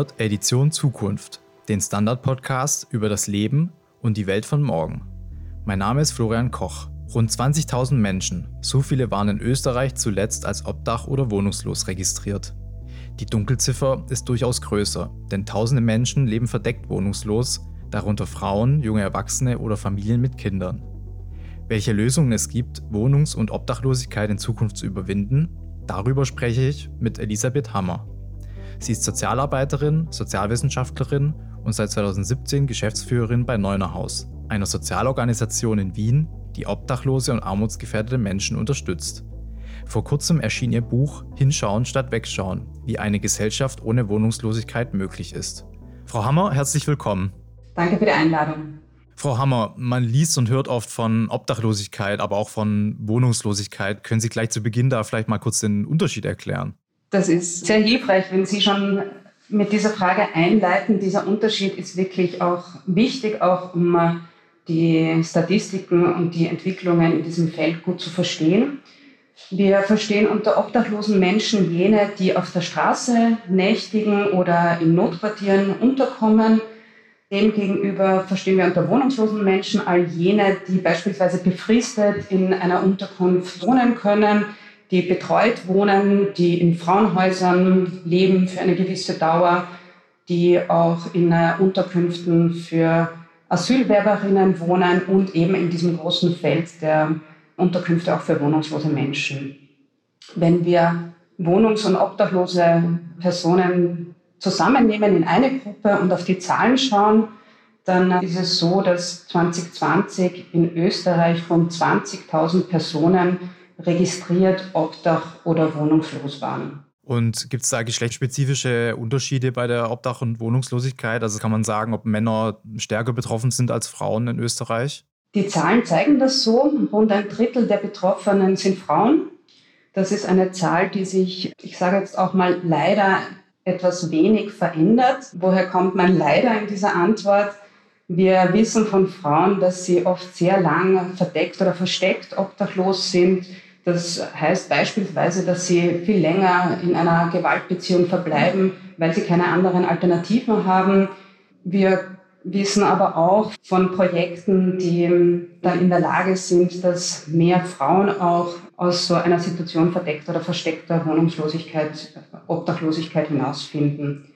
Hört Edition Zukunft, den Standard-Podcast über das Leben und die Welt von morgen. Mein Name ist Florian Koch. Rund 20.000 Menschen, so viele waren in Österreich zuletzt als obdach- oder wohnungslos registriert. Die Dunkelziffer ist durchaus größer, denn tausende Menschen leben verdeckt wohnungslos, darunter Frauen, junge Erwachsene oder Familien mit Kindern. Welche Lösungen es gibt, Wohnungs- und Obdachlosigkeit in Zukunft zu überwinden, darüber spreche ich mit Elisabeth Hammer. Sie ist Sozialarbeiterin, Sozialwissenschaftlerin und seit 2017 Geschäftsführerin bei Neunerhaus, einer Sozialorganisation in Wien, die obdachlose und armutsgefährdete Menschen unterstützt. Vor kurzem erschien ihr Buch Hinschauen statt Wegschauen, wie eine Gesellschaft ohne Wohnungslosigkeit möglich ist. Frau Hammer, herzlich willkommen. Danke für die Einladung. Frau Hammer, man liest und hört oft von Obdachlosigkeit, aber auch von Wohnungslosigkeit. Können Sie gleich zu Beginn da vielleicht mal kurz den Unterschied erklären? Das ist sehr hilfreich, wenn Sie schon mit dieser Frage einleiten. Dieser Unterschied ist wirklich auch wichtig, auch um äh, die Statistiken und die Entwicklungen in diesem Feld gut zu verstehen. Wir verstehen unter obdachlosen Menschen jene, die auf der Straße nächtigen oder in Notquartieren unterkommen. Demgegenüber verstehen wir unter wohnungslosen Menschen all jene, die beispielsweise befristet in einer Unterkunft wohnen können, die betreut wohnen, die in Frauenhäusern leben für eine gewisse Dauer, die auch in Unterkünften für Asylwerberinnen wohnen und eben in diesem großen Feld der Unterkünfte auch für wohnungslose Menschen. Wenn wir wohnungs- und obdachlose Personen zusammennehmen in eine Gruppe und auf die Zahlen schauen, dann ist es so, dass 2020 in Österreich rund 20.000 Personen registriert obdach- oder wohnungslos waren. Und gibt es da geschlechtsspezifische Unterschiede bei der Obdach- und Wohnungslosigkeit? Also kann man sagen, ob Männer stärker betroffen sind als Frauen in Österreich? Die Zahlen zeigen das so. Rund ein Drittel der Betroffenen sind Frauen. Das ist eine Zahl, die sich, ich sage jetzt auch mal leider etwas wenig verändert. Woher kommt man leider in dieser Antwort? Wir wissen von Frauen, dass sie oft sehr lang verdeckt oder versteckt obdachlos sind das heißt beispielsweise, dass sie viel länger in einer Gewaltbeziehung verbleiben, weil sie keine anderen Alternativen haben. Wir wissen aber auch von Projekten, die dann in der Lage sind, dass mehr Frauen auch aus so einer Situation verdeckter oder versteckter Wohnungslosigkeit, Obdachlosigkeit hinausfinden.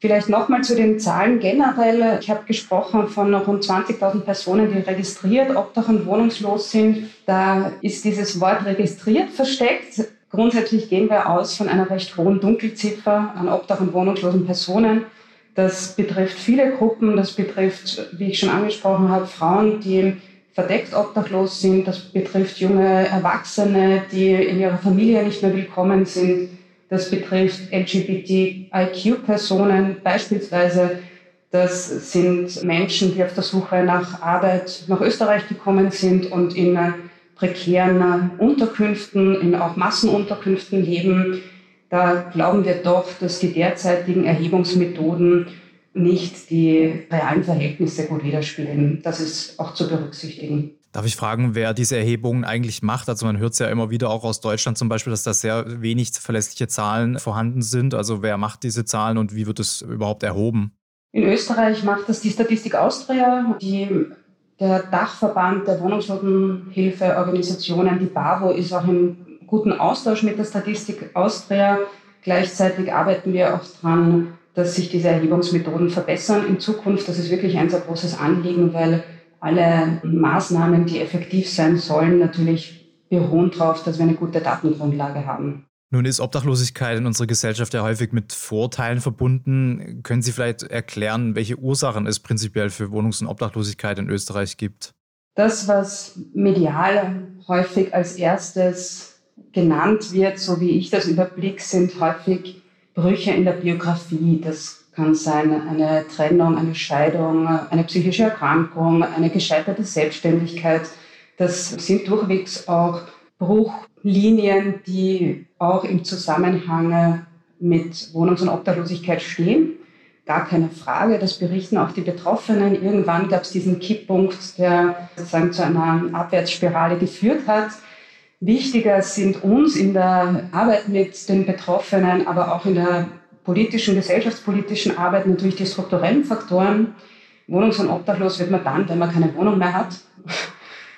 Vielleicht nochmal zu den Zahlen generell. Ich habe gesprochen von rund 20.000 Personen, die registriert obdach- und wohnungslos sind. Da ist dieses Wort registriert versteckt. Grundsätzlich gehen wir aus von einer recht hohen Dunkelziffer an obdach- und wohnungslosen Personen. Das betrifft viele Gruppen. Das betrifft, wie ich schon angesprochen habe, Frauen, die verdeckt obdachlos sind. Das betrifft junge Erwachsene, die in ihrer Familie nicht mehr willkommen sind. Das betrifft LGBTIQ-Personen beispielsweise. Das sind Menschen, die auf der Suche nach Arbeit nach Österreich gekommen sind und in prekären Unterkünften, in auch Massenunterkünften leben. Da glauben wir doch, dass die derzeitigen Erhebungsmethoden nicht die realen Verhältnisse gut widerspiegeln. Das ist auch zu berücksichtigen. Darf ich fragen, wer diese Erhebungen eigentlich macht? Also man hört es ja immer wieder auch aus Deutschland zum Beispiel, dass da sehr wenig verlässliche Zahlen vorhanden sind. Also wer macht diese Zahlen und wie wird es überhaupt erhoben? In Österreich macht das die Statistik Austria, die, der Dachverband der Wohnungslosenhilfeorganisationen, die BAVO, ist auch im guten Austausch mit der Statistik Austria. Gleichzeitig arbeiten wir auch daran, dass sich diese Erhebungsmethoden verbessern in Zukunft. Das ist wirklich ein sehr großes Anliegen, weil alle Maßnahmen, die effektiv sein sollen, natürlich beruhen darauf, dass wir eine gute Datengrundlage haben. Nun ist Obdachlosigkeit in unserer Gesellschaft ja häufig mit Vorteilen verbunden. Können Sie vielleicht erklären, welche Ursachen es prinzipiell für Wohnungs- und Obdachlosigkeit in Österreich gibt? Das, was medial häufig als erstes genannt wird, so wie ich das überblick, sind häufig Brüche in der Biografie. Das kann sein eine Trennung, eine Scheidung, eine psychische Erkrankung, eine gescheiterte Selbstständigkeit. Das sind durchwegs auch Bruchlinien, die auch im Zusammenhang mit Wohnungs- und Obdachlosigkeit stehen. Gar keine Frage, das berichten auch die Betroffenen. Irgendwann gab es diesen Kipppunkt, der sozusagen zu einer Abwärtsspirale geführt hat. Wichtiger sind uns in der Arbeit mit den Betroffenen, aber auch in der politischen, gesellschaftspolitischen Arbeit natürlich die strukturellen Faktoren. Wohnungs- und obdachlos wird man dann, wenn man keine Wohnung mehr hat.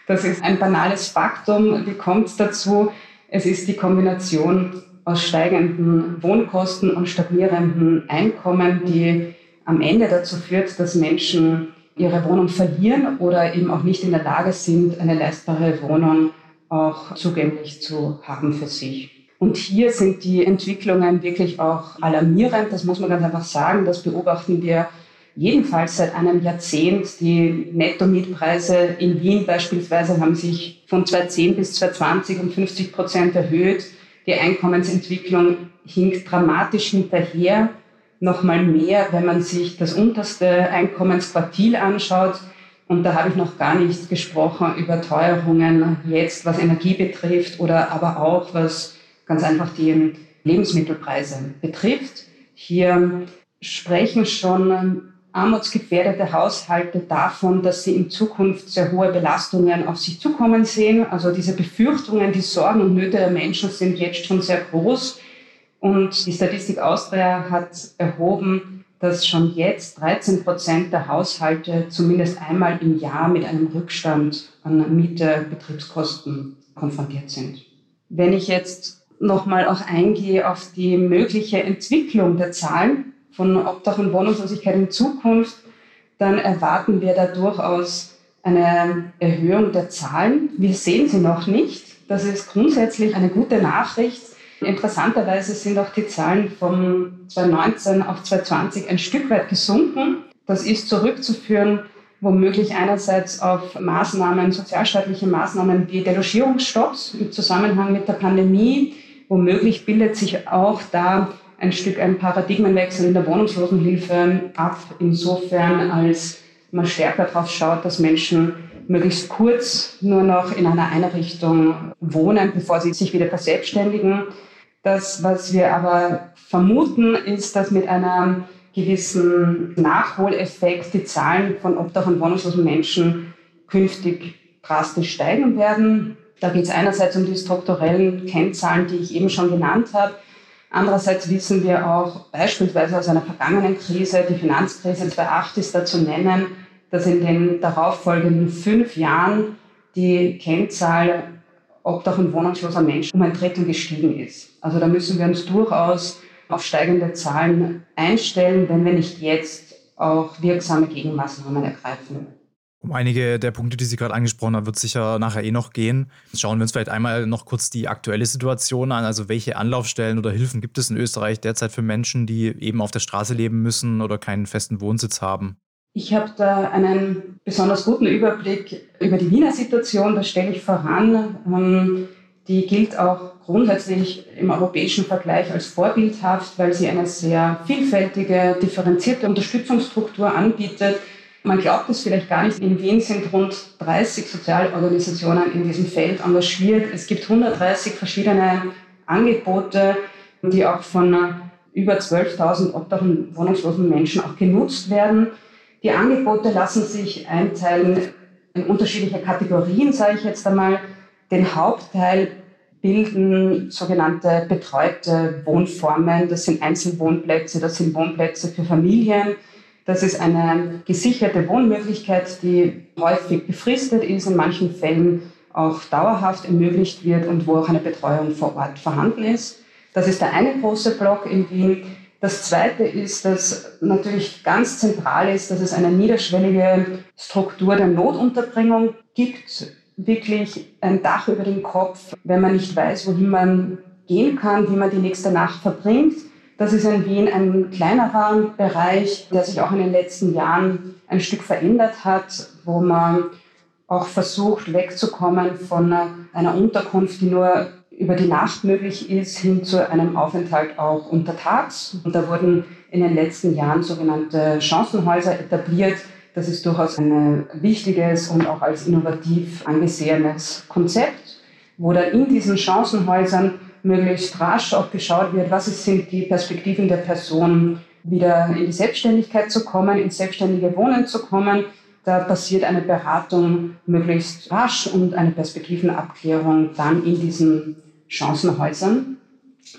Das ist ein banales Faktum. Wie kommt es dazu? Es ist die Kombination aus steigenden Wohnkosten und stagnierenden Einkommen, die am Ende dazu führt, dass Menschen ihre Wohnung verlieren oder eben auch nicht in der Lage sind, eine leistbare Wohnung auch zugänglich zu haben für sich. Und hier sind die Entwicklungen wirklich auch alarmierend. Das muss man ganz einfach sagen. Das beobachten wir jedenfalls seit einem Jahrzehnt. Die Netto-Mietpreise in Wien beispielsweise haben sich von 2010 bis 2020 um 50 Prozent erhöht. Die Einkommensentwicklung hinkt dramatisch hinterher. Nochmal mehr, wenn man sich das unterste Einkommensquartil anschaut. Und da habe ich noch gar nicht gesprochen über Teuerungen jetzt, was Energie betrifft oder aber auch was ganz einfach die Lebensmittelpreise betrifft. Hier sprechen schon armutsgefährdete Haushalte davon, dass sie in Zukunft sehr hohe Belastungen auf sich zukommen sehen. Also diese Befürchtungen, die Sorgen und Nöte der Menschen sind jetzt schon sehr groß. Und die Statistik Austria hat erhoben, dass schon jetzt 13 Prozent der Haushalte zumindest einmal im Jahr mit einem Rückstand an Miete, Betriebskosten konfrontiert sind. Wenn ich jetzt nochmal auch eingehe auf die mögliche Entwicklung der Zahlen, von Obdach und Wohnungslosigkeit in Zukunft, dann erwarten wir da durchaus eine Erhöhung der Zahlen. Wir sehen sie noch nicht. Das ist grundsätzlich eine gute Nachricht. Interessanterweise sind auch die Zahlen von 2019 auf 2020 ein Stück weit gesunken. Das ist zurückzuführen womöglich einerseits auf Maßnahmen, sozialstaatliche Maßnahmen wie Delogierungsstopps im Zusammenhang mit der Pandemie. Womöglich bildet sich auch da ein Stück ein Paradigmenwechsel in der Wohnungslosenhilfe ab, insofern als man stärker darauf schaut, dass Menschen möglichst kurz nur noch in einer Einrichtung wohnen, bevor sie sich wieder verselbstständigen. Das, was wir aber vermuten, ist, dass mit einem gewissen Nachholeffekt die Zahlen von Obdach- und wohnungslosen Menschen künftig drastisch steigen werden. Da geht es einerseits um die strukturellen Kennzahlen, die ich eben schon genannt habe. Andererseits wissen wir auch beispielsweise aus einer vergangenen Krise, die Finanzkrise 2008 ist da zu nennen, dass in den darauffolgenden fünf Jahren die Kennzahl Obdach- und wohnungsloser Menschen um ein Drittel gestiegen ist. Also da müssen wir uns durchaus auf steigende Zahlen einstellen, wenn wir nicht jetzt auch wirksame Gegenmaßnahmen ergreifen. Um einige der Punkte, die Sie gerade angesprochen haben, wird sicher nachher eh noch gehen. Schauen wir uns vielleicht einmal noch kurz die aktuelle Situation an. Also welche Anlaufstellen oder Hilfen gibt es in Österreich derzeit für Menschen, die eben auf der Straße leben müssen oder keinen festen Wohnsitz haben? Ich habe da einen besonders guten Überblick über die Wiener Situation. Das stelle ich voran. Ähm, die gilt auch grundsätzlich im europäischen Vergleich als vorbildhaft, weil sie eine sehr vielfältige, differenzierte Unterstützungsstruktur anbietet man glaubt es vielleicht gar nicht. In Wien sind rund 30 Sozialorganisationen in diesem Feld engagiert. Es gibt 130 verschiedene Angebote, die auch von über 12.000 Obdach- und wohnungslosen Menschen auch genutzt werden. Die Angebote lassen sich einteilen in unterschiedliche Kategorien, sage ich jetzt einmal. Den Hauptteil bilden sogenannte betreute Wohnformen. Das sind Einzelwohnplätze, das sind Wohnplätze für Familien, das ist eine gesicherte Wohnmöglichkeit, die häufig befristet ist, in manchen Fällen auch dauerhaft ermöglicht wird und wo auch eine Betreuung vor Ort vorhanden ist. Das ist der eine große Block in Wien. Das zweite ist, dass natürlich ganz zentral ist, dass es eine niederschwellige Struktur der Notunterbringung gibt. Wirklich ein Dach über dem Kopf, wenn man nicht weiß, wohin man gehen kann, wie man die nächste Nacht verbringt. Das ist in Wien ein kleinerer Bereich, der sich auch in den letzten Jahren ein Stück verändert hat, wo man auch versucht, wegzukommen von einer Unterkunft, die nur über die Nacht möglich ist, hin zu einem Aufenthalt auch untertags. Und da wurden in den letzten Jahren sogenannte Chancenhäuser etabliert. Das ist durchaus ein wichtiges und auch als innovativ angesehenes Konzept, wo dann in diesen Chancenhäusern möglichst rasch auch geschaut wird, was sind die Perspektiven der Person, wieder in die Selbstständigkeit zu kommen, ins selbstständige Wohnen zu kommen. Da passiert eine Beratung möglichst rasch und eine Perspektivenabklärung dann in diesen Chancenhäusern.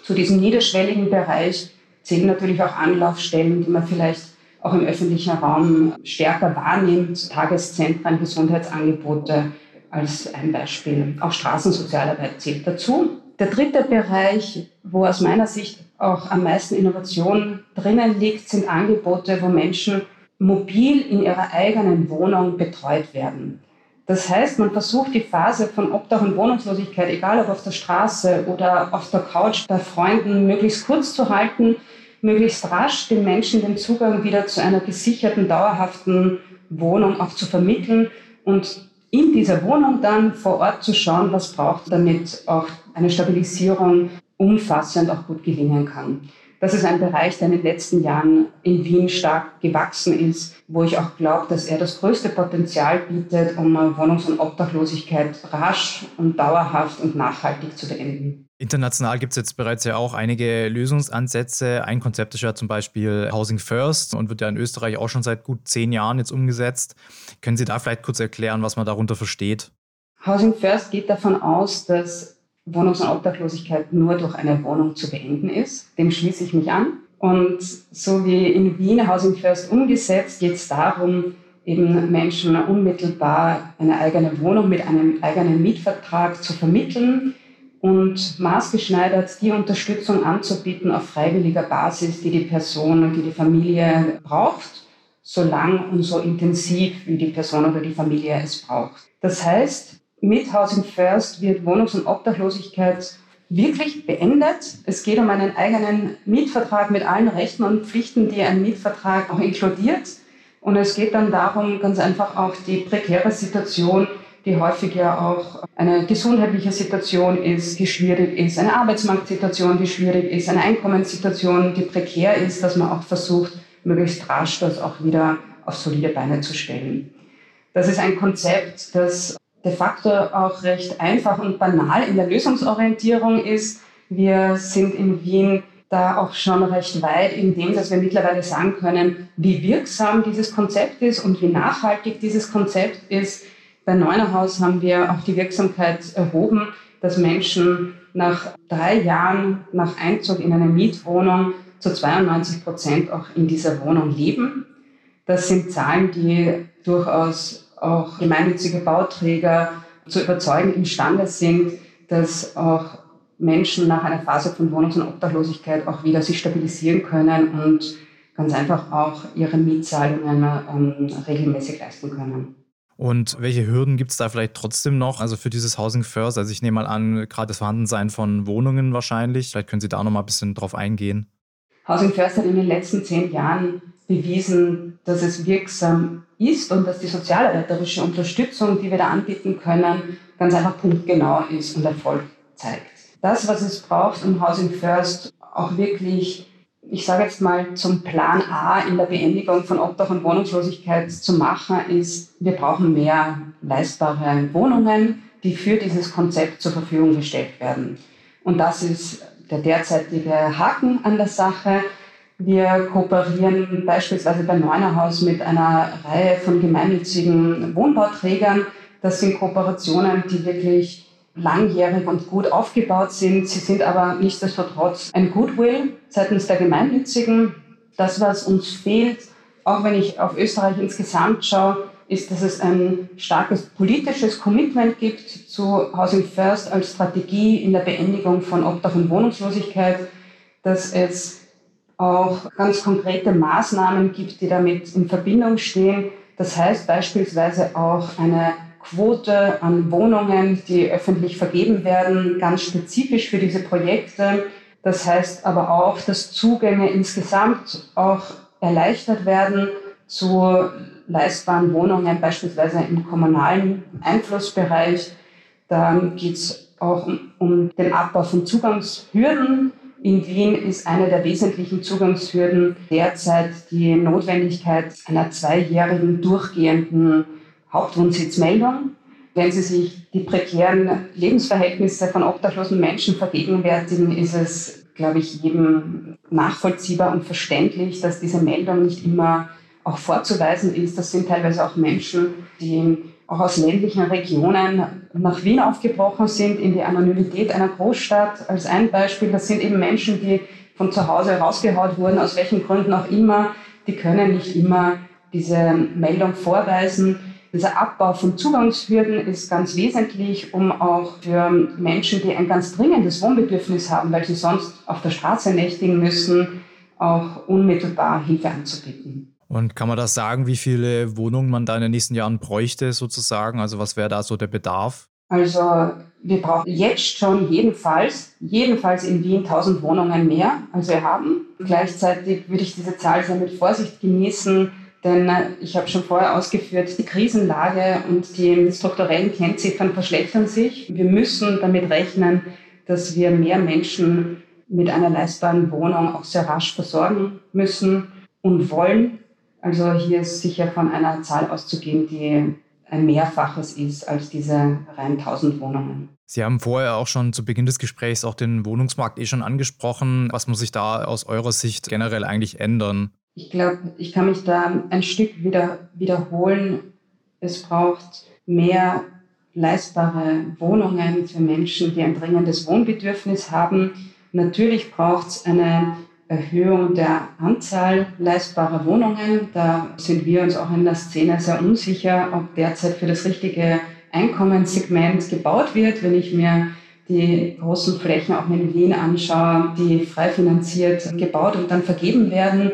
Zu diesem niederschwelligen Bereich zählen natürlich auch Anlaufstellen, die man vielleicht auch im öffentlichen Raum stärker wahrnimmt, Tageszentren, Gesundheitsangebote als ein Beispiel. Auch Straßensozialarbeit zählt dazu. Der dritte Bereich, wo aus meiner Sicht auch am meisten Innovation drinnen liegt, sind Angebote, wo Menschen mobil in ihrer eigenen Wohnung betreut werden. Das heißt, man versucht die Phase von Obdach und Wohnungslosigkeit, egal ob auf der Straße oder auf der Couch bei Freunden, möglichst kurz zu halten, möglichst rasch den Menschen den Zugang wieder zu einer gesicherten, dauerhaften Wohnung auch zu vermitteln und in dieser Wohnung dann vor Ort zu schauen, was braucht, damit auch eine Stabilisierung umfassend auch gut gelingen kann. Das ist ein Bereich, der in den letzten Jahren in Wien stark gewachsen ist, wo ich auch glaube, dass er das größte Potenzial bietet, um Wohnungs- und Obdachlosigkeit rasch und dauerhaft und nachhaltig zu beenden. International gibt es jetzt bereits ja auch einige Lösungsansätze. Ein Konzept ist ja zum Beispiel Housing First und wird ja in Österreich auch schon seit gut zehn Jahren jetzt umgesetzt. Können Sie da vielleicht kurz erklären, was man darunter versteht? Housing First geht davon aus, dass Wohnungs- und Obdachlosigkeit nur durch eine Wohnung zu beenden ist. Dem schließe ich mich an. Und so wie in Wien Housing First umgesetzt, geht es darum, eben Menschen unmittelbar eine eigene Wohnung mit einem eigenen Mietvertrag zu vermitteln und maßgeschneidert die Unterstützung anzubieten auf freiwilliger Basis, die die Person und die die Familie braucht, so lang und so intensiv, wie die Person oder die Familie es braucht. Das heißt, mit Housing First wird Wohnungs- und Obdachlosigkeit wirklich beendet. Es geht um einen eigenen Mietvertrag mit allen Rechten und Pflichten, die ein Mietvertrag auch inkludiert. Und es geht dann darum, ganz einfach auch die prekäre Situation, die häufig ja auch eine gesundheitliche Situation ist, die schwierig ist, eine Arbeitsmarktsituation, die schwierig ist, eine Einkommenssituation, die prekär ist, dass man auch versucht, möglichst rasch das auch wieder auf solide Beine zu stellen. Das ist ein Konzept, das de facto auch recht einfach und banal in der Lösungsorientierung ist. Wir sind in Wien da auch schon recht weit in dem, dass wir mittlerweile sagen können, wie wirksam dieses Konzept ist und wie nachhaltig dieses Konzept ist. Bei Neunerhaus haben wir auch die Wirksamkeit erhoben, dass Menschen nach drei Jahren nach Einzug in eine Mietwohnung zu 92 Prozent auch in dieser Wohnung leben. Das sind Zahlen, die durchaus auch gemeinnützige Bauträger zu überzeugen imstande sind, dass auch Menschen nach einer Phase von Wohnungs- und Obdachlosigkeit auch wieder sich stabilisieren können und ganz einfach auch ihre Mietzahlungen ähm, regelmäßig leisten können. Und welche Hürden gibt es da vielleicht trotzdem noch? Also für dieses Housing First, also ich nehme mal an, gerade das Vorhandensein von Wohnungen wahrscheinlich. Vielleicht können Sie da noch mal ein bisschen drauf eingehen. Housing First hat in den letzten zehn Jahren bewiesen, dass es wirksam ist und dass die sozialarbeiterische Unterstützung, die wir da anbieten können, ganz einfach punktgenau ist und Erfolg zeigt. Das, was es braucht, um Housing First auch wirklich, ich sage jetzt mal, zum Plan A in der Beendigung von Obdach und Wohnungslosigkeit zu machen, ist, wir brauchen mehr leistbare Wohnungen, die für dieses Konzept zur Verfügung gestellt werden. Und das ist der derzeitige Haken an der Sache. Wir kooperieren beispielsweise bei Neunerhaus mit einer Reihe von gemeinnützigen Wohnbauträgern. Das sind Kooperationen, die wirklich langjährig und gut aufgebaut sind. Sie sind aber nichtsdestotrotz ein Goodwill seitens der Gemeinnützigen. Das, was uns fehlt, auch wenn ich auf Österreich insgesamt schaue, ist, dass es ein starkes politisches Commitment gibt zu Housing First als Strategie in der Beendigung von Obdach und Wohnungslosigkeit, dass es auch ganz konkrete Maßnahmen gibt, die damit in Verbindung stehen. Das heißt beispielsweise auch eine Quote an Wohnungen, die öffentlich vergeben werden, ganz spezifisch für diese Projekte. Das heißt aber auch, dass Zugänge insgesamt auch erleichtert werden zu leistbaren Wohnungen, beispielsweise im kommunalen Einflussbereich. Dann geht es auch um, um den Abbau von Zugangshürden in Wien ist eine der wesentlichen Zugangshürden derzeit die Notwendigkeit einer zweijährigen durchgehenden Hauptwohnsitzmeldung. Wenn Sie sich die prekären Lebensverhältnisse von obdachlosen Menschen vergegenwärtigen, ist es, glaube ich, jedem nachvollziehbar und verständlich, dass diese Meldung nicht immer auch vorzuweisen ist. Das sind teilweise auch Menschen, die auch aus ländlichen Regionen nach Wien aufgebrochen sind, in die Anonymität einer Großstadt. Als ein Beispiel, das sind eben Menschen, die von zu Hause rausgehaut wurden, aus welchen Gründen auch immer, die können nicht immer diese Meldung vorweisen. Dieser Abbau von Zugangshürden ist ganz wesentlich, um auch für Menschen, die ein ganz dringendes Wohnbedürfnis haben, weil sie sonst auf der Straße nächtigen müssen, auch unmittelbar Hilfe anzubieten. Und kann man das sagen, wie viele Wohnungen man da in den nächsten Jahren bräuchte sozusagen? Also was wäre da so der Bedarf? Also wir brauchen jetzt schon jedenfalls, jedenfalls in Wien 1000 Wohnungen mehr, als wir haben. Gleichzeitig würde ich diese Zahl sehr mit Vorsicht genießen, denn äh, ich habe schon vorher ausgeführt, die Krisenlage und die strukturellen Kennziffern verschlechtern sich. Wir müssen damit rechnen, dass wir mehr Menschen mit einer leistbaren Wohnung auch sehr rasch versorgen müssen und wollen. Also hier ist sicher von einer Zahl auszugehen, die ein Mehrfaches ist als diese rein 1000 Wohnungen. Sie haben vorher auch schon zu Beginn des Gesprächs auch den Wohnungsmarkt eh schon angesprochen. Was muss sich da aus eurer Sicht generell eigentlich ändern? Ich glaube, ich kann mich da ein Stück wieder wiederholen. Es braucht mehr leistbare Wohnungen für Menschen, die ein dringendes Wohnbedürfnis haben. Natürlich braucht es eine Erhöhung der Anzahl leistbarer Wohnungen. Da sind wir uns auch in der Szene sehr unsicher, ob derzeit für das richtige Einkommenssegment gebaut wird. Wenn ich mir die großen Flächen auch in Wien anschaue, die frei finanziert gebaut und dann vergeben werden,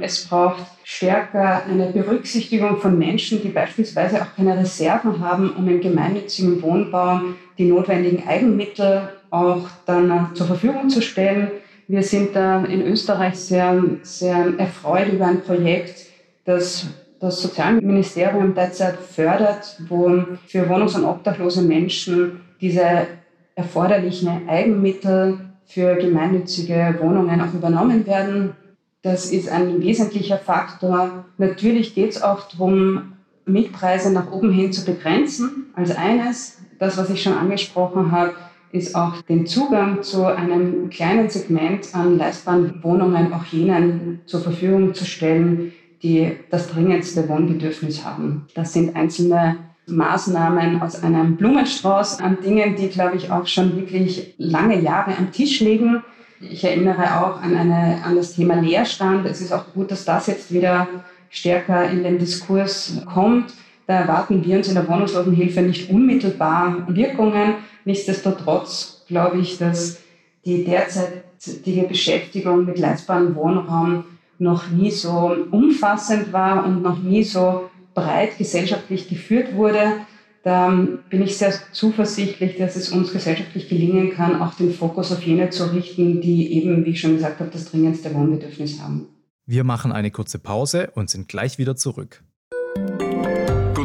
es braucht stärker eine Berücksichtigung von Menschen, die beispielsweise auch keine Reserven haben, um im gemeinnützigen Wohnbau die notwendigen Eigenmittel auch dann zur Verfügung zu stellen. Wir sind da in Österreich sehr, sehr erfreut über ein Projekt, das das Sozialministerium derzeit fördert, wo für wohnungs- und obdachlose Menschen diese erforderlichen Eigenmittel für gemeinnützige Wohnungen auch übernommen werden. Das ist ein wesentlicher Faktor. Natürlich geht es auch darum, Mietpreise nach oben hin zu begrenzen. Als eines, das, was ich schon angesprochen habe, ist auch den Zugang zu einem kleinen Segment an leistbaren Wohnungen auch jenen zur Verfügung zu stellen, die das dringendste Wohnbedürfnis haben. Das sind einzelne Maßnahmen aus einem Blumenstrauß an Dingen, die, glaube ich, auch schon wirklich lange Jahre am Tisch liegen ich erinnere auch an, eine, an das Thema Leerstand. Es ist auch gut, dass das jetzt wieder stärker in den Diskurs kommt. Da erwarten wir uns in der Wohnungslosenhilfe nicht unmittelbar Wirkungen. Nichtsdestotrotz glaube ich, dass die derzeitige Beschäftigung mit leistbarem Wohnraum noch nie so umfassend war und noch nie so breit gesellschaftlich geführt wurde. Da bin ich sehr zuversichtlich, dass es uns gesellschaftlich gelingen kann, auch den Fokus auf jene zu richten, die eben, wie ich schon gesagt habe, das dringendste Wohnbedürfnis haben. Wir machen eine kurze Pause und sind gleich wieder zurück.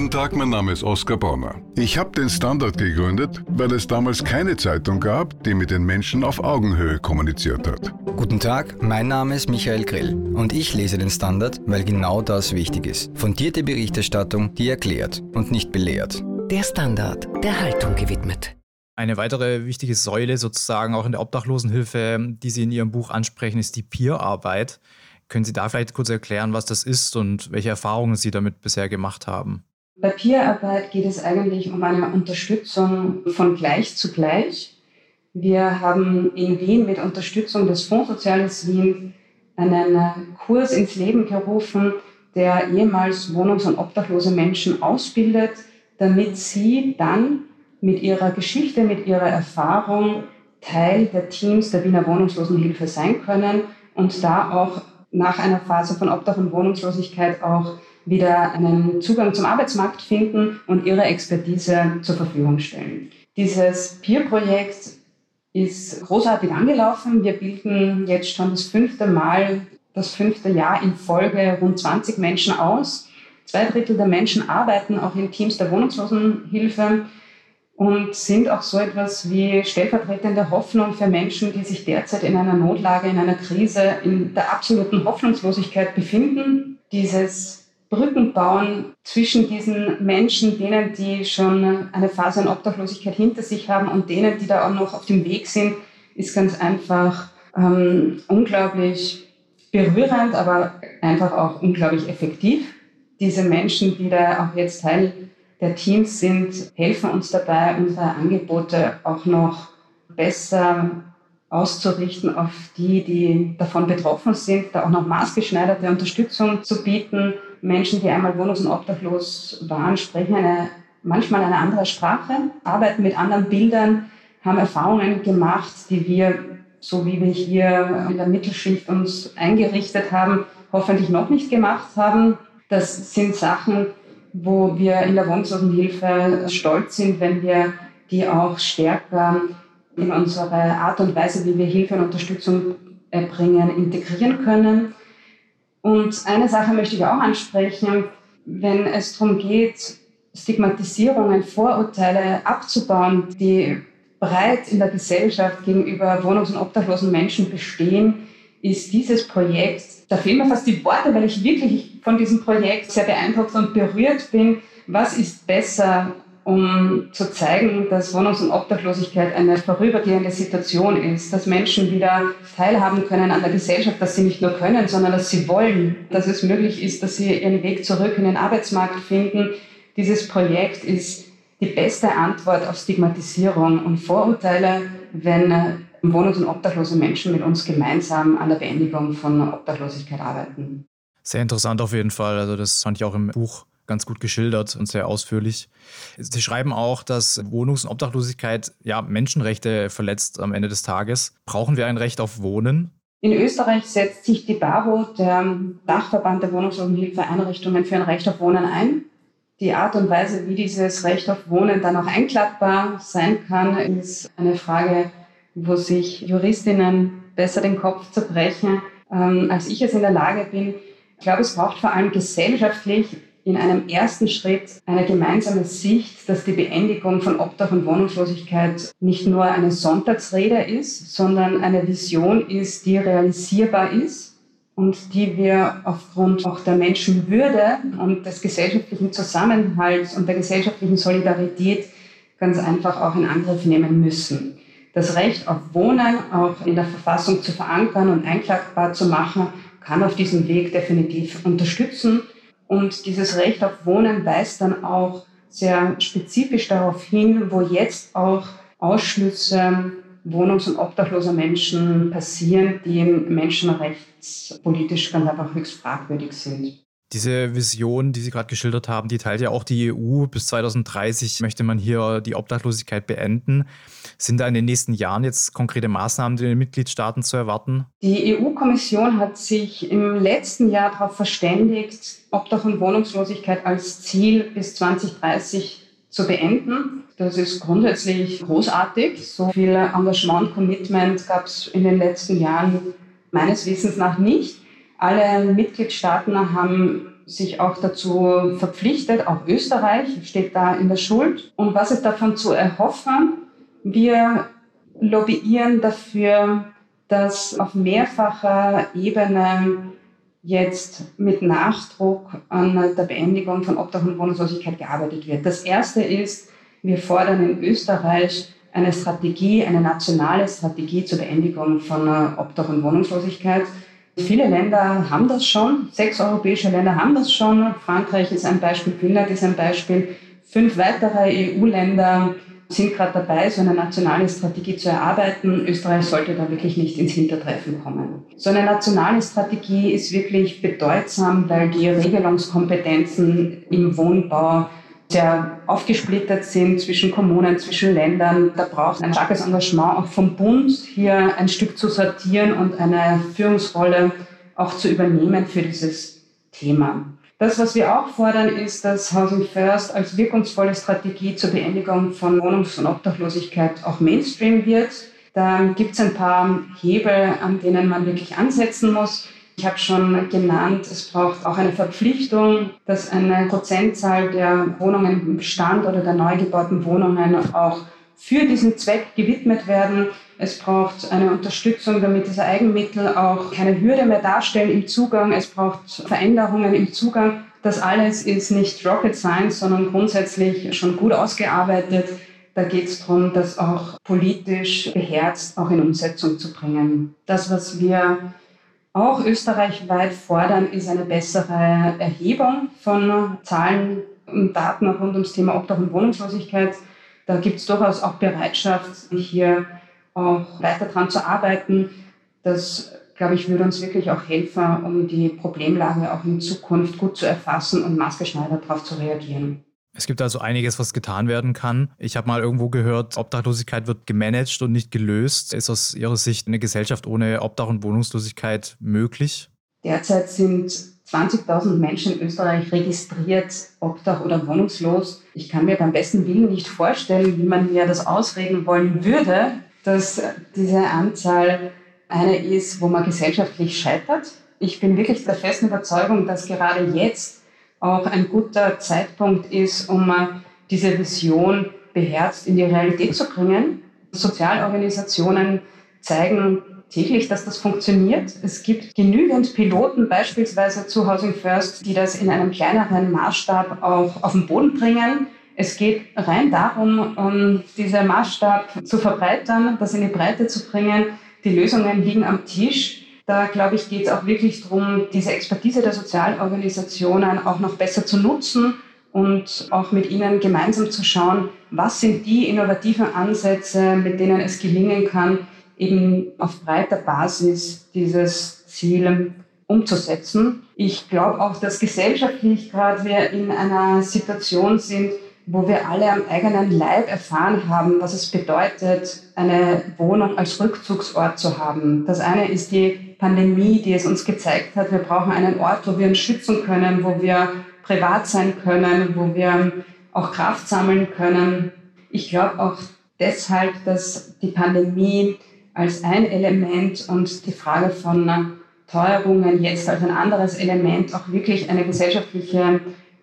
Guten Tag, mein Name ist Oskar Bonner. Ich habe den Standard gegründet, weil es damals keine Zeitung gab, die mit den Menschen auf Augenhöhe kommuniziert hat. Guten Tag, mein Name ist Michael Grill und ich lese den Standard, weil genau das wichtig ist. Fundierte Berichterstattung, die erklärt und nicht belehrt. Der Standard, der Haltung gewidmet. Eine weitere wichtige Säule sozusagen auch in der Obdachlosenhilfe, die Sie in Ihrem Buch ansprechen, ist die Peer-Arbeit. Können Sie da vielleicht kurz erklären, was das ist und welche Erfahrungen Sie damit bisher gemacht haben? Bei Peer-Arbeit geht es eigentlich um eine Unterstützung von gleich zu gleich. Wir haben in Wien mit Unterstützung des Fonds Soziales Wien einen Kurs ins Leben gerufen, der ehemals wohnungs- und obdachlose Menschen ausbildet, damit sie dann mit ihrer Geschichte, mit ihrer Erfahrung Teil der Teams der Wiener Wohnungslosenhilfe sein können und da auch nach einer Phase von Obdach und Wohnungslosigkeit auch wieder einen Zugang zum Arbeitsmarkt finden und ihre Expertise zur Verfügung stellen. Dieses Peer-Projekt ist großartig angelaufen. Wir bilden jetzt schon das fünfte Mal, das fünfte Jahr in Folge rund 20 Menschen aus Zwei Drittel der Menschen arbeiten auch in Teams der Wohnungslosenhilfe und sind auch so etwas wie stellvertretende Hoffnung für Menschen, die sich derzeit in einer Notlage, in einer Krise, in der absoluten Hoffnungslosigkeit befinden. Dieses Brückenbauen zwischen diesen Menschen, denen, die schon eine Phase an Obdachlosigkeit hinter sich haben und denen, die da auch noch auf dem Weg sind, ist ganz einfach ähm, unglaublich berührend, aber einfach auch unglaublich effektiv diese Menschen, die da auch jetzt Teil der Teams sind, helfen uns dabei, unsere Angebote auch noch besser auszurichten auf die, die davon betroffen sind, da auch noch maßgeschneiderte Unterstützung zu bieten. Menschen, die einmal wohnungs- und obdachlos waren, sprechen eine, manchmal eine andere Sprache, arbeiten mit anderen Bildern, haben Erfahrungen gemacht, die wir, so wie wir hier in der Mittelschicht uns eingerichtet haben, hoffentlich noch nicht gemacht haben. Das sind Sachen, wo wir in der Wohnungslosenhilfe stolz sind, wenn wir die auch stärker in unsere Art und Weise, wie wir Hilfe und Unterstützung erbringen, integrieren können. Und eine Sache möchte ich auch ansprechen, wenn es darum geht, Stigmatisierungen, Vorurteile abzubauen, die breit in der Gesellschaft gegenüber wohnungs- und obdachlosen Menschen bestehen, ist dieses Projekt, da fehlen mir fast die Worte, weil ich wirklich von diesem Projekt sehr beeindruckt und berührt bin. Was ist besser um zu zeigen, dass Wohnungs- und Obdachlosigkeit eine vorübergehende Situation ist, dass Menschen wieder teilhaben können an der Gesellschaft, dass sie nicht nur können, sondern dass sie wollen, dass es möglich ist, dass sie ihren Weg zurück in den Arbeitsmarkt finden. Dieses Projekt ist die beste Antwort auf Stigmatisierung und Vorurteile, wenn wohnungs- und obdachlose Menschen mit uns gemeinsam an der Beendigung von Obdachlosigkeit arbeiten. Sehr interessant auf jeden Fall. Also das fand ich auch im Buch ganz gut geschildert und sehr ausführlich. Sie schreiben auch, dass Wohnungs- und Obdachlosigkeit ja Menschenrechte verletzt am Ende des Tages. Brauchen wir ein Recht auf Wohnen? In Österreich setzt sich die BAWO, der Dachverband der Wohnungslosenhilfeeinrichtungen, für ein Recht auf Wohnen ein. Die Art und Weise, wie dieses Recht auf Wohnen dann auch einklappbar sein kann, ist eine Frage, wo sich Juristinnen besser den Kopf zerbrechen, ähm, als ich es in der Lage bin. Ich glaube, es braucht vor allem gesellschaftlich in einem ersten Schritt eine gemeinsame Sicht, dass die Beendigung von Obdach und Wohnungslosigkeit nicht nur eine Sonntagsrede ist, sondern eine Vision ist, die realisierbar ist und die wir aufgrund auch der Menschenwürde und des gesellschaftlichen Zusammenhalts und der gesellschaftlichen Solidarität ganz einfach auch in Angriff nehmen müssen. Das Recht auf Wohnen auch in der Verfassung zu verankern und einklagbar zu machen, kann auf diesem Weg definitiv unterstützen. Und dieses Recht auf Wohnen weist dann auch sehr spezifisch darauf hin, wo jetzt auch Ausschlüsse wohnungs- und obdachloser Menschen passieren, die menschenrechtspolitisch ganz einfach höchst fragwürdig sind. Diese Vision, die Sie gerade geschildert haben, die teilt ja auch die EU. Bis 2030 möchte man hier die Obdachlosigkeit beenden. Sind da in den nächsten Jahren jetzt konkrete Maßnahmen in den Mitgliedstaaten zu erwarten? Die EU-Kommission hat sich im letzten Jahr darauf verständigt, Obdach- und Wohnungslosigkeit als Ziel bis 2030 zu beenden. Das ist grundsätzlich großartig. So viel Engagement, und Commitment gab es in den letzten Jahren meines Wissens nach nicht. Alle Mitgliedstaaten haben sich auch dazu verpflichtet, auch Österreich steht da in der Schuld. Und was ist davon zu erhoffen? Wir lobbyieren dafür, dass auf mehrfacher Ebene jetzt mit Nachdruck an der Beendigung von Obdach und Wohnungslosigkeit gearbeitet wird. Das erste ist, wir fordern in Österreich eine Strategie, eine nationale Strategie zur Beendigung von Obdach und Wohnungslosigkeit. Viele Länder haben das schon, sechs europäische Länder haben das schon. Frankreich ist ein Beispiel, Finnland ist ein Beispiel. Fünf weitere EU-Länder sind gerade dabei, so eine nationale Strategie zu erarbeiten. Österreich sollte da wirklich nicht ins Hintertreffen kommen. So eine nationale Strategie ist wirklich bedeutsam, weil die Regelungskompetenzen im Wohnbau sehr aufgesplittert sind zwischen Kommunen, zwischen Ländern. Da braucht ein starkes Engagement auch vom Bund, hier ein Stück zu sortieren und eine Führungsrolle auch zu übernehmen für dieses Thema. Das, was wir auch fordern, ist, dass Housing First als wirkungsvolle Strategie zur Beendigung von Wohnungs- und Obdachlosigkeit auch Mainstream wird. Da gibt es ein paar Hebel, an denen man wirklich ansetzen muss. Ich habe schon genannt, es braucht auch eine Verpflichtung, dass eine Prozentzahl der Wohnungen im Bestand oder der neu gebauten Wohnungen auch für diesen Zweck gewidmet werden. Es braucht eine Unterstützung, damit diese Eigenmittel auch keine Hürde mehr darstellen im Zugang. Es braucht Veränderungen im Zugang. Das alles ist nicht Rocket Science, sondern grundsätzlich schon gut ausgearbeitet. Da geht es darum, das auch politisch beherzt auch in Umsetzung zu bringen. Das, was wir auch österreichweit fordern, ist eine bessere Erhebung von Zahlen und Daten rund ums Thema Obdach und Wohnungslosigkeit. Da gibt es durchaus auch Bereitschaft, hier auch weiter daran zu arbeiten. Das, glaube ich, würde uns wirklich auch helfen, um die Problemlage auch in Zukunft gut zu erfassen und maßgeschneidert darauf zu reagieren. Es gibt also einiges, was getan werden kann. Ich habe mal irgendwo gehört, Obdachlosigkeit wird gemanagt und nicht gelöst. Ist aus Ihrer Sicht eine Gesellschaft ohne Obdach und Wohnungslosigkeit möglich? Derzeit sind 20.000 Menschen in Österreich registriert, obdach oder wohnungslos. Ich kann mir beim besten Willen nicht vorstellen, wie man mir das ausreden wollen würde, dass diese Anzahl eine ist, wo man gesellschaftlich scheitert. Ich bin wirklich der festen Überzeugung, dass gerade jetzt auch ein guter Zeitpunkt ist, um diese Vision beherzt in die Realität zu bringen. Sozialorganisationen zeigen täglich, dass das funktioniert. Es gibt genügend Piloten, beispielsweise zu Housing First, die das in einem kleineren Maßstab auch auf den Boden bringen. Es geht rein darum, um diesen Maßstab zu verbreitern, das in die Breite zu bringen. Die Lösungen liegen am Tisch. Da, glaube ich, geht es auch wirklich darum, diese Expertise der Sozialorganisationen auch noch besser zu nutzen und auch mit ihnen gemeinsam zu schauen, was sind die innovativen Ansätze, mit denen es gelingen kann, eben auf breiter Basis dieses Ziel umzusetzen. Ich glaube auch, dass gesellschaftlich gerade wir in einer Situation sind, wo wir alle am eigenen Leib erfahren haben, was es bedeutet, eine Wohnung als Rückzugsort zu haben. Das eine ist die Pandemie, die es uns gezeigt hat, wir brauchen einen Ort, wo wir uns schützen können, wo wir privat sein können, wo wir auch Kraft sammeln können. Ich glaube auch deshalb, dass die Pandemie als ein Element und die Frage von Teuerungen jetzt als ein anderes Element auch wirklich eine gesellschaftliche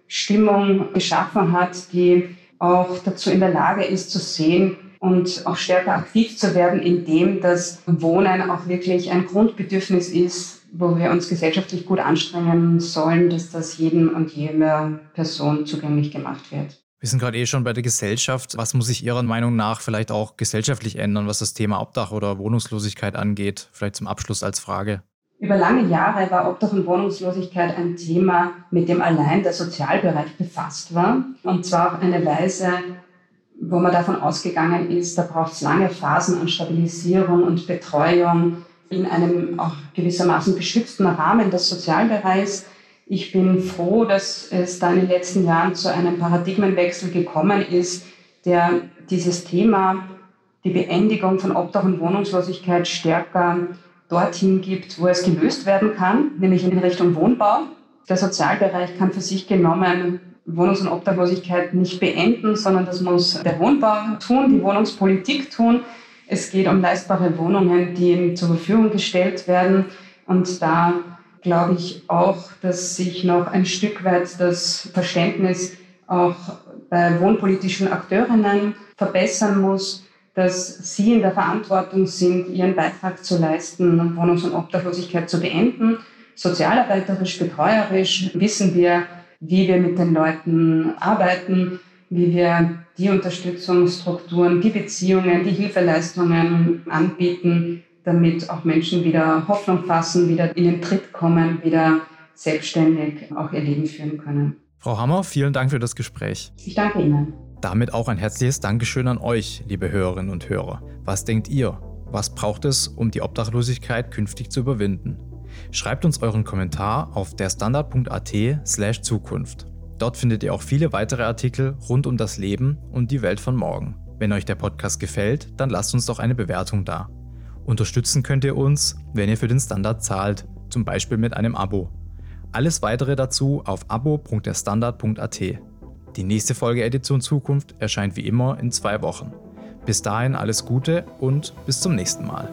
Stimmung geschaffen hat, die auch dazu in der Lage ist zu sehen und auch stärker aktiv zu werden, indem das Wohnen auch wirklich ein Grundbedürfnis ist, wo wir uns gesellschaftlich gut anstrengen sollen, dass das jedem und jeder Person zugänglich gemacht wird. Wir sind gerade eh schon bei der Gesellschaft. Was muss sich Ihrer Meinung nach vielleicht auch gesellschaftlich ändern, was das Thema Obdach oder Wohnungslosigkeit angeht? Vielleicht zum Abschluss als Frage. Über lange Jahre war Obdach und Wohnungslosigkeit ein Thema, mit dem allein der Sozialbereich befasst war. Und zwar auf eine Weise, wo man davon ausgegangen ist, da braucht es lange Phasen an Stabilisierung und Betreuung in einem auch gewissermaßen geschützten Rahmen des Sozialbereichs. Ich bin froh, dass es da in den letzten Jahren zu einem Paradigmenwechsel gekommen ist, der dieses Thema, die Beendigung von Obdach und Wohnungslosigkeit stärker dorthin gibt, wo es gelöst werden kann, nämlich in Richtung Wohnbau. Der Sozialbereich kann für sich genommen Wohnungs- und Obdachlosigkeit nicht beenden, sondern das muss der Wohnbau tun, die Wohnungspolitik tun. Es geht um leistbare Wohnungen, die ihm zur Verfügung gestellt werden. Und da glaube ich auch, dass sich noch ein Stück weit das Verständnis auch bei wohnpolitischen Akteurinnen verbessern muss, dass sie in der Verantwortung sind, ihren Beitrag zu leisten, Wohnungs- und Obdachlosigkeit zu beenden. Sozialarbeiterisch, betreuerisch wissen wir, wie wir mit den Leuten arbeiten, wie wir die Unterstützungsstrukturen, die Beziehungen, die Hilfeleistungen anbieten, damit auch Menschen wieder Hoffnung fassen, wieder in den Tritt kommen, wieder selbstständig auch ihr Leben führen können. Frau Hammer, vielen Dank für das Gespräch. Ich danke Ihnen. Damit auch ein herzliches Dankeschön an euch, liebe Hörerinnen und Hörer. Was denkt ihr? Was braucht es, um die Obdachlosigkeit künftig zu überwinden? Schreibt uns euren Kommentar auf derstandard.at/slash Zukunft. Dort findet ihr auch viele weitere Artikel rund um das Leben und die Welt von morgen. Wenn euch der Podcast gefällt, dann lasst uns doch eine Bewertung da. Unterstützen könnt ihr uns, wenn ihr für den Standard zahlt, zum Beispiel mit einem Abo. Alles weitere dazu auf abo.derstandard.at. Die nächste Folge Edition Zukunft erscheint wie immer in zwei Wochen. Bis dahin alles Gute und bis zum nächsten Mal.